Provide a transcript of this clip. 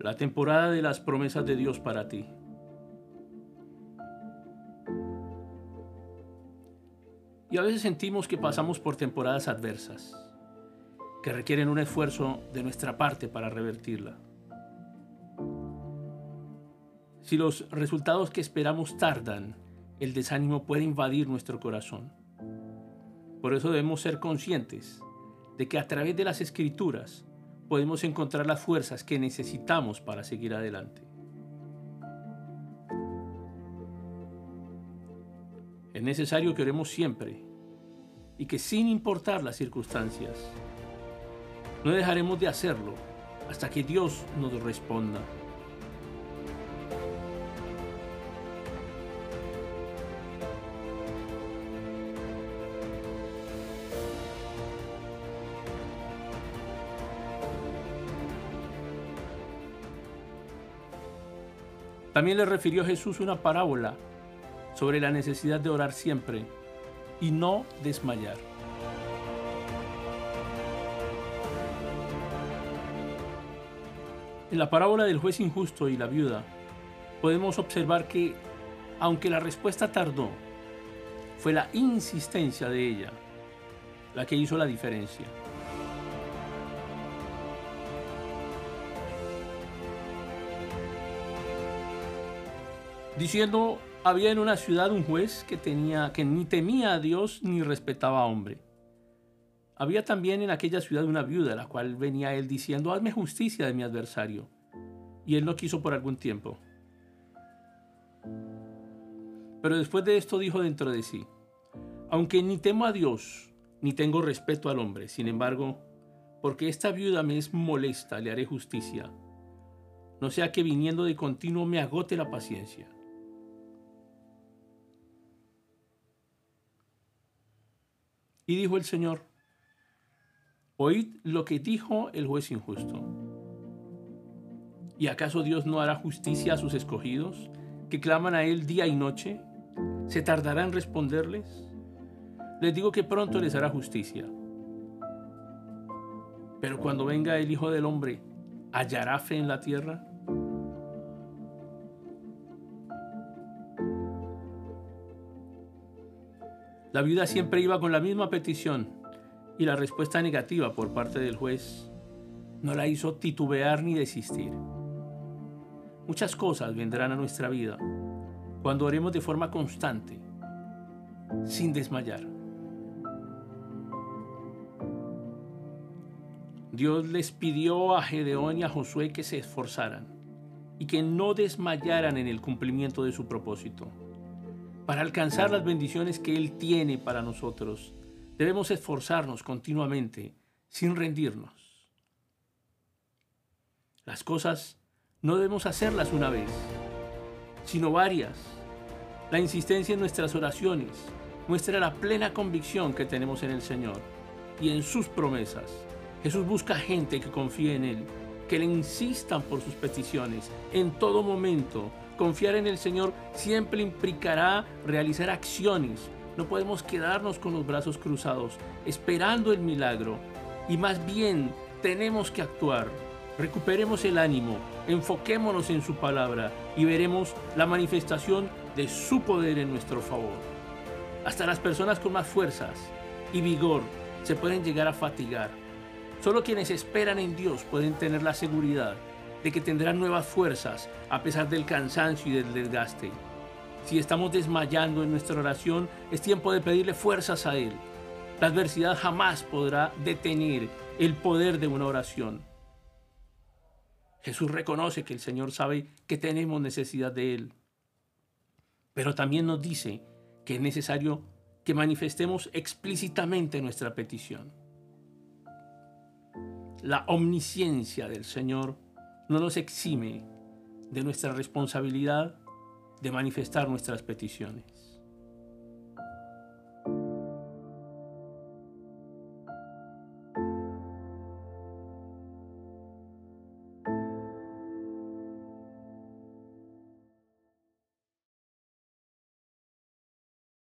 la temporada de las promesas de Dios para ti. Y a veces sentimos que pasamos por temporadas adversas, que requieren un esfuerzo de nuestra parte para revertirla. Si los resultados que esperamos tardan, el desánimo puede invadir nuestro corazón. Por eso debemos ser conscientes de que a través de las escrituras podemos encontrar las fuerzas que necesitamos para seguir adelante. Es necesario que oremos siempre y que sin importar las circunstancias, no dejaremos de hacerlo hasta que Dios nos responda. También le refirió Jesús una parábola sobre la necesidad de orar siempre y no desmayar. En la parábola del juez injusto y la viuda, podemos observar que, aunque la respuesta tardó, fue la insistencia de ella la que hizo la diferencia. Diciendo, había en una ciudad un juez que, tenía, que ni temía a Dios ni respetaba a hombre. Había también en aquella ciudad una viuda, la cual venía él diciendo, hazme justicia de mi adversario. Y él no quiso por algún tiempo. Pero después de esto dijo dentro de sí, aunque ni temo a Dios, ni tengo respeto al hombre, sin embargo, porque esta viuda me es molesta, le haré justicia, no sea que viniendo de continuo me agote la paciencia. Y dijo el Señor, oíd lo que dijo el juez injusto. ¿Y acaso Dios no hará justicia a sus escogidos, que claman a Él día y noche? ¿Se tardará en responderles? Les digo que pronto les hará justicia. Pero cuando venga el Hijo del Hombre, ¿hallará fe en la tierra? La viuda siempre iba con la misma petición y la respuesta negativa por parte del juez no la hizo titubear ni desistir. Muchas cosas vendrán a nuestra vida cuando oremos de forma constante, sin desmayar. Dios les pidió a Gedeón y a Josué que se esforzaran y que no desmayaran en el cumplimiento de su propósito. Para alcanzar las bendiciones que Él tiene para nosotros, debemos esforzarnos continuamente, sin rendirnos. Las cosas no debemos hacerlas una vez, sino varias. La insistencia en nuestras oraciones muestra la plena convicción que tenemos en el Señor y en sus promesas. Jesús busca gente que confíe en Él, que le insistan por sus peticiones en todo momento Confiar en el Señor siempre implicará realizar acciones. No podemos quedarnos con los brazos cruzados esperando el milagro. Y más bien tenemos que actuar. Recuperemos el ánimo, enfoquémonos en su palabra y veremos la manifestación de su poder en nuestro favor. Hasta las personas con más fuerzas y vigor se pueden llegar a fatigar. Solo quienes esperan en Dios pueden tener la seguridad de que tendrán nuevas fuerzas a pesar del cansancio y del desgaste. Si estamos desmayando en nuestra oración, es tiempo de pedirle fuerzas a Él. La adversidad jamás podrá detener el poder de una oración. Jesús reconoce que el Señor sabe que tenemos necesidad de Él, pero también nos dice que es necesario que manifestemos explícitamente nuestra petición. La omnisciencia del Señor no nos exime de nuestra responsabilidad de manifestar nuestras peticiones.